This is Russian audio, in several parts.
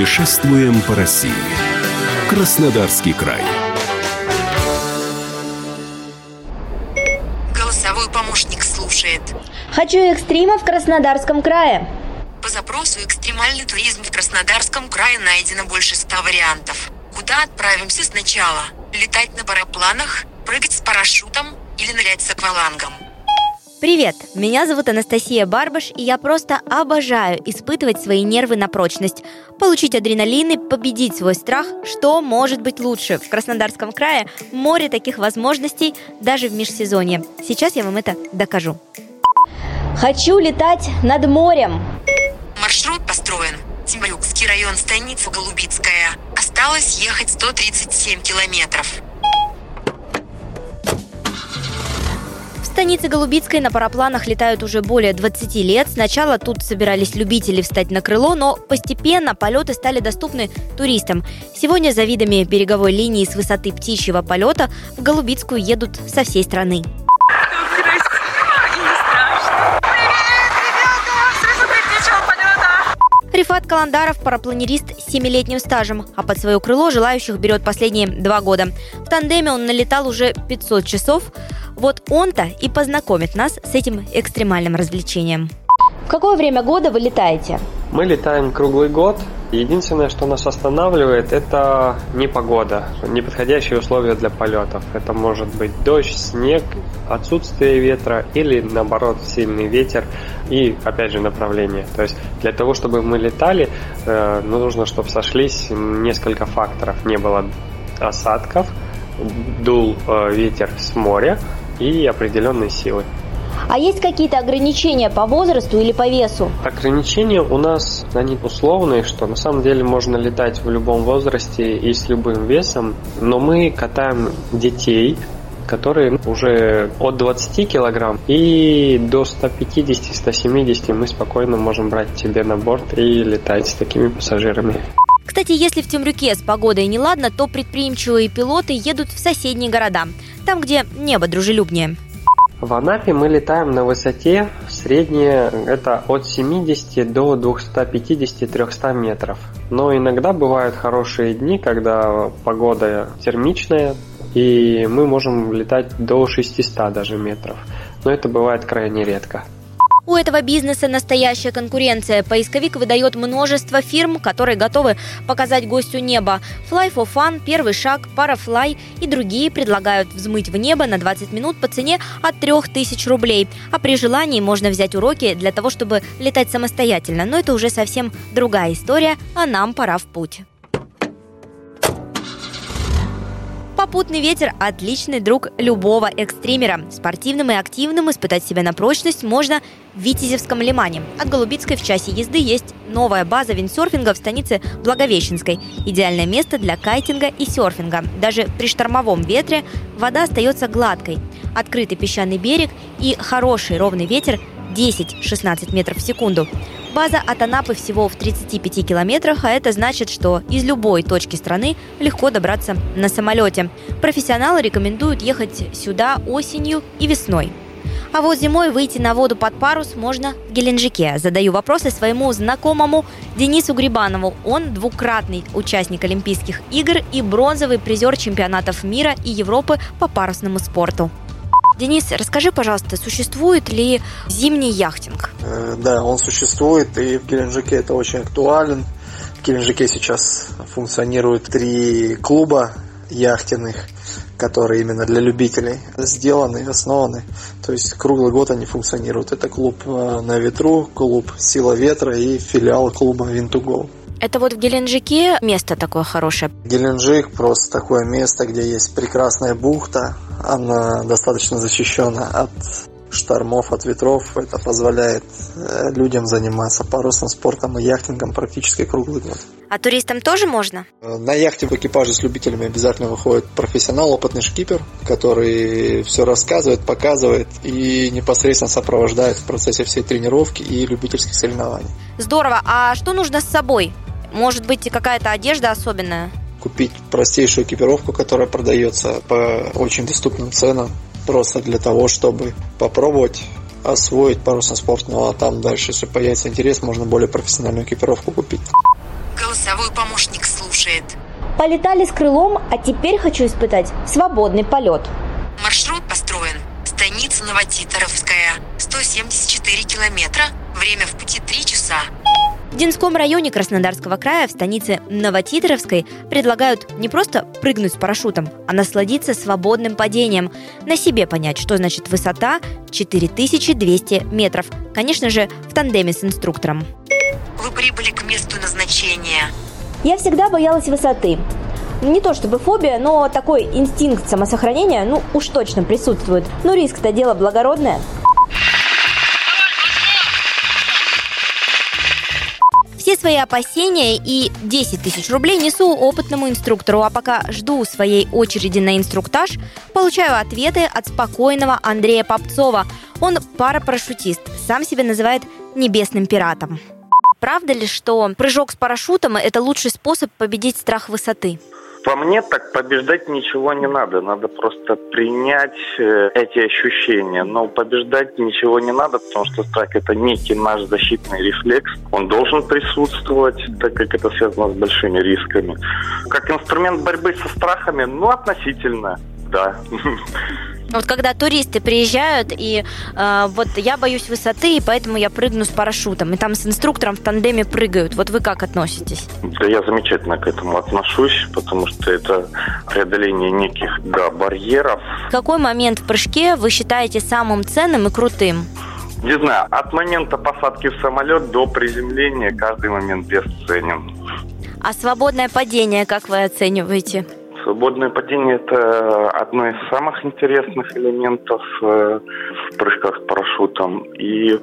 Путешествуем по России. Краснодарский край. Голосовой помощник слушает. Хочу экстрима в Краснодарском крае. По запросу «Экстремальный туризм в Краснодарском крае» найдено больше ста вариантов. Куда отправимся сначала? Летать на парапланах, прыгать с парашютом или нырять с аквалангом? Привет, меня зовут Анастасия Барбаш, и я просто обожаю испытывать свои нервы на прочность, получить адреналин и победить свой страх, что может быть лучше. В Краснодарском крае море таких возможностей даже в межсезонье. Сейчас я вам это докажу. Хочу летать над морем. Маршрут построен. Темрюкский район, станица Голубицкая. Осталось ехать 137 километров. Станице Голубицкой на парапланах летают уже более 20 лет. Сначала тут собирались любители встать на крыло, но постепенно полеты стали доступны туристам. Сегодня за видами береговой линии с высоты птичьего полета в Голубицкую едут со всей страны. Рифат Каландаров – парапланерист с 7-летним стажем, а под свое крыло желающих берет последние два года. В тандеме он налетал уже 500 часов. Вот он-то и познакомит нас с этим экстремальным развлечением. В какое время года вы летаете? Мы летаем круглый год. Единственное, что нас останавливает, это непогода, неподходящие условия для полетов. Это может быть дождь, снег, отсутствие ветра или, наоборот, сильный ветер и, опять же, направление. То есть для того, чтобы мы летали, э, ну, нужно, чтобы сошлись несколько факторов. Не было осадков, дул э, ветер с моря и определенной силы. А есть какие-то ограничения по возрасту или по весу? Ограничения у нас, они условные, что на самом деле можно летать в любом возрасте и с любым весом, но мы катаем детей, которые уже от 20 килограмм и до 150-170 мы спокойно можем брать тебе на борт и летать с такими пассажирами. Кстати, если в Темрюке с погодой неладно, то предприимчивые пилоты едут в соседние города, там, где небо дружелюбнее. В Анапе мы летаем на высоте среднее это от 70 до 250-300 метров. Но иногда бывают хорошие дни, когда погода термичная, и мы можем летать до 600 даже метров. Но это бывает крайне редко. У этого бизнеса настоящая конкуренция. Поисковик выдает множество фирм, которые готовы показать гостю небо. Fly for Fun, Первый шаг, Parafly и другие предлагают взмыть в небо на 20 минут по цене от 3000 рублей. А при желании можно взять уроки для того, чтобы летать самостоятельно. Но это уже совсем другая история, а нам пора в путь. Попутный ветер – отличный друг любого экстримера. Спортивным и активным испытать себя на прочность можно в Витязевском лимане. От Голубицкой в часе езды есть новая база виндсерфинга в станице Благовещенской. Идеальное место для кайтинга и серфинга. Даже при штормовом ветре вода остается гладкой. Открытый песчаный берег и хороший ровный ветер 10-16 метров в секунду. База от Анапы всего в 35 километрах, а это значит, что из любой точки страны легко добраться на самолете. Профессионалы рекомендуют ехать сюда осенью и весной. А вот зимой выйти на воду под парус можно в Геленджике. Задаю вопросы своему знакомому Денису Грибанову. Он двукратный участник Олимпийских игр и бронзовый призер чемпионатов мира и Европы по парусному спорту. Денис, расскажи, пожалуйста, существует ли зимний яхтинг? Э, да, он существует, и в Геленджике это очень актуален. В Геленджике сейчас функционируют три клуба яхтенных, которые именно для любителей сделаны и основаны. То есть круглый год они функционируют. Это клуб э, на ветру, клуб Сила ветра и филиал клуба Винтугол. Это вот в Геленджике место такое хорошее. Геленджик просто такое место, где есть прекрасная бухта. Она достаточно защищена от штормов, от ветров. Это позволяет э, людям заниматься парусным спортом и яхтингом практически круглый год. А туристам тоже можно? Э, на яхте в экипаже с любителями обязательно выходит профессионал, опытный шкипер, который все рассказывает, показывает и непосредственно сопровождает в процессе всей тренировки и любительских соревнований. Здорово. А что нужно с собой? Может быть, какая-то одежда особенная? Купить простейшую экипировку, которая продается по очень доступным ценам, просто для того, чтобы попробовать освоить парусный спорт. Ну а там дальше, если появится интерес, можно более профессиональную экипировку купить. Голосовой помощник слушает. Полетали с крылом, а теперь хочу испытать свободный полет. Маршрут построен. Станица Новотитаровская, 174 километра. Время в пути 3 часа. В Динском районе Краснодарского края в станице Новотитровской предлагают не просто прыгнуть с парашютом, а насладиться свободным падением, на себе понять, что значит высота 4200 метров. Конечно же, в тандеме с инструктором. Вы прибыли к месту назначения. Я всегда боялась высоты. Не то чтобы фобия, но такой инстинкт самосохранения, ну, уж точно присутствует. Но риск-то дело благородное. Свои опасения и 10 тысяч рублей несу опытному инструктору, а пока жду своей очереди на инструктаж, получаю ответы от спокойного Андрея Попцова. Он парапарашютист, сам себя называет небесным пиратом. Правда ли, что прыжок с парашютом – это лучший способ победить страх высоты? По мне так побеждать ничего не надо. Надо просто принять э, эти ощущения. Но побеждать ничего не надо, потому что страх это некий наш защитный рефлекс. Он должен присутствовать, так как это связано с большими рисками. Как инструмент борьбы со страхами, ну, относительно, да. Вот когда туристы приезжают, и э, вот я боюсь высоты, и поэтому я прыгну с парашютом, и там с инструктором в тандеме прыгают. Вот вы как относитесь? Да я замечательно к этому отношусь, потому что это преодоление неких да, барьеров. Какой момент в прыжке вы считаете самым ценным и крутым? Не знаю, от момента посадки в самолет до приземления каждый момент бесценен. А свободное падение как вы оцениваете? Свободное падение – это одно из самых интересных элементов э, в прыжках с парашютом. И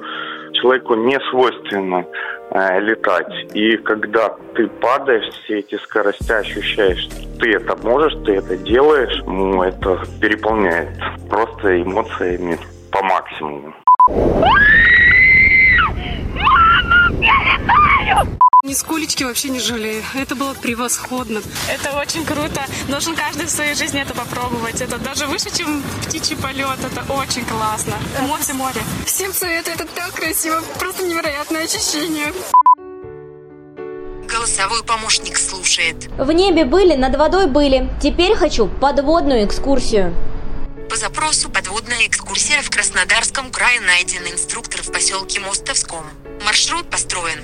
человеку не свойственно э, летать. И когда ты падаешь, все эти скорости ощущаешь, ты это можешь, ты это делаешь, ну, это переполняет просто эмоциями по максимуму. Нисколечки вообще не жалею. Это было превосходно. Это очень круто. Должен каждый в своей жизни это попробовать. Это даже выше, чем птичий полет. Это очень классно. Эмоции море. Всем советую. Это так красиво. Просто невероятное ощущение. Голосовой помощник слушает. В небе были, над водой были. Теперь хочу подводную экскурсию. По запросу подводная экскурсия в Краснодарском крае найден инструктор в поселке Мостовском. Маршрут построен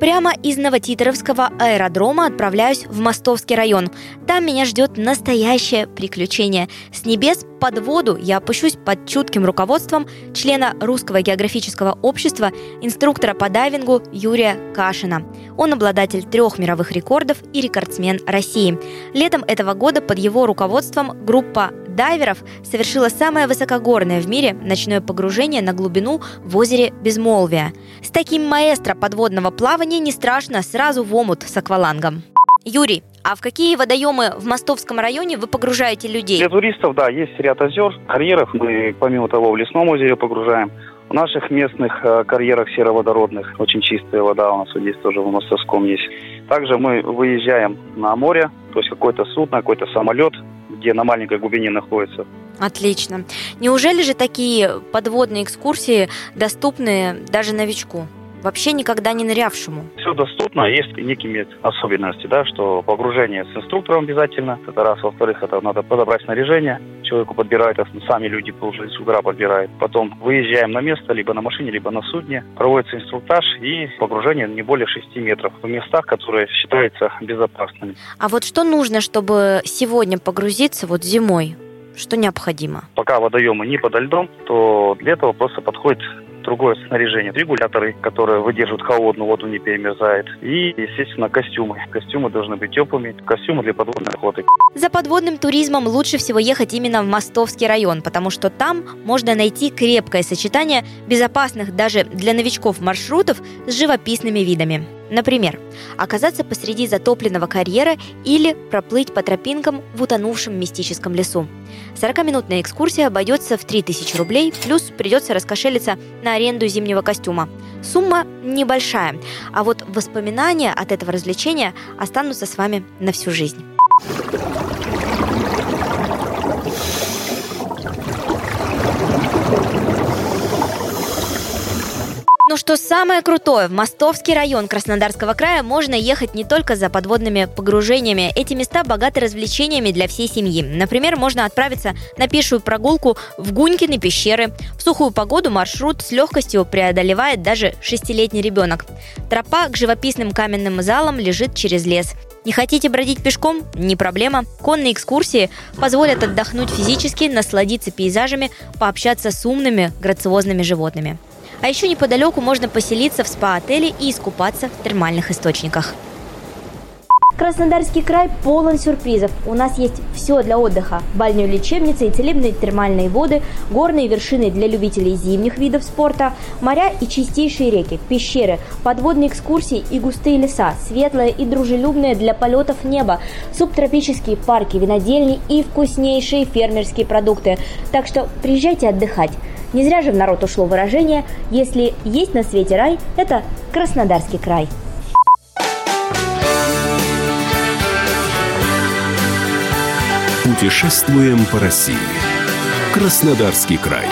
Прямо из Новотитровского аэродрома отправляюсь в Мостовский район. Там меня ждет настоящее приключение. С небес под воду я опущусь под чутким руководством члена Русского географического общества, инструктора по дайвингу Юрия Кашина. Он обладатель трех мировых рекордов и рекордсмен России. Летом этого года под его руководством группа дайверов совершила самое высокогорное в мире ночное погружение на глубину в озере Безмолвия. С таким маэстро подводного плавания не страшно сразу в омут с аквалангом. Юрий, а в какие водоемы в Мостовском районе вы погружаете людей? Для туристов, да, есть ряд озер, карьеров. Мы, помимо того, в лесном озере погружаем. В наших местных э, карьерах сероводородных очень чистая вода у нас здесь тоже в Мостовском есть. Также мы выезжаем на море, то есть какое-то судно, какой-то самолет, где на маленькой глубине находится. Отлично. Неужели же такие подводные экскурсии доступны даже новичку? Вообще никогда не нырявшему? Все доступно, есть некие особенности, да, что погружение с инструктором обязательно, это раз, во-вторых, это надо подобрать снаряжение, человеку подбирают, а сами люди уже с утра подбирают. Потом выезжаем на место, либо на машине, либо на судне, проводится инструктаж и погружение не более 6 метров в местах, которые считаются безопасными. А вот что нужно, чтобы сегодня погрузиться вот зимой? Что необходимо? Пока водоемы не подо льдом, то для этого просто подходит другое снаряжение. Регуляторы, которые выдерживают холодную воду, не перемерзает. И, естественно, костюмы. Костюмы должны быть теплыми. Костюмы для подводной охоты. За подводным туризмом лучше всего ехать именно в Мостовский район, потому что там можно найти крепкое сочетание безопасных даже для новичков маршрутов с живописными видами. Например, оказаться посреди затопленного карьера или проплыть по тропинкам в утонувшем мистическом лесу. 40-минутная экскурсия обойдется в 3000 рублей, плюс придется раскошелиться на аренду зимнего костюма. Сумма небольшая, а вот воспоминания от этого развлечения останутся с вами на всю жизнь. Ну что самое крутое, в Мостовский район Краснодарского края можно ехать не только за подводными погружениями. Эти места богаты развлечениями для всей семьи. Например, можно отправиться на пешую прогулку в Гунькины пещеры. В сухую погоду маршрут с легкостью преодолевает даже шестилетний ребенок. Тропа к живописным каменным залам лежит через лес. Не хотите бродить пешком? Не проблема. Конные экскурсии позволят отдохнуть физически, насладиться пейзажами, пообщаться с умными, грациозными животными. А еще неподалеку можно поселиться в спа-отеле и искупаться в термальных источниках. Краснодарский край полон сюрпризов. У нас есть все для отдыха. Бальную лечебницы и целебные термальные воды, горные вершины для любителей зимних видов спорта, моря и чистейшие реки, пещеры, подводные экскурсии и густые леса, светлое и дружелюбное для полетов небо, субтропические парки, винодельни и вкуснейшие фермерские продукты. Так что приезжайте отдыхать. Не зря же в народ ушло выражение «Если есть на свете рай, это Краснодарский край». Путешествуем по России. Краснодарский край.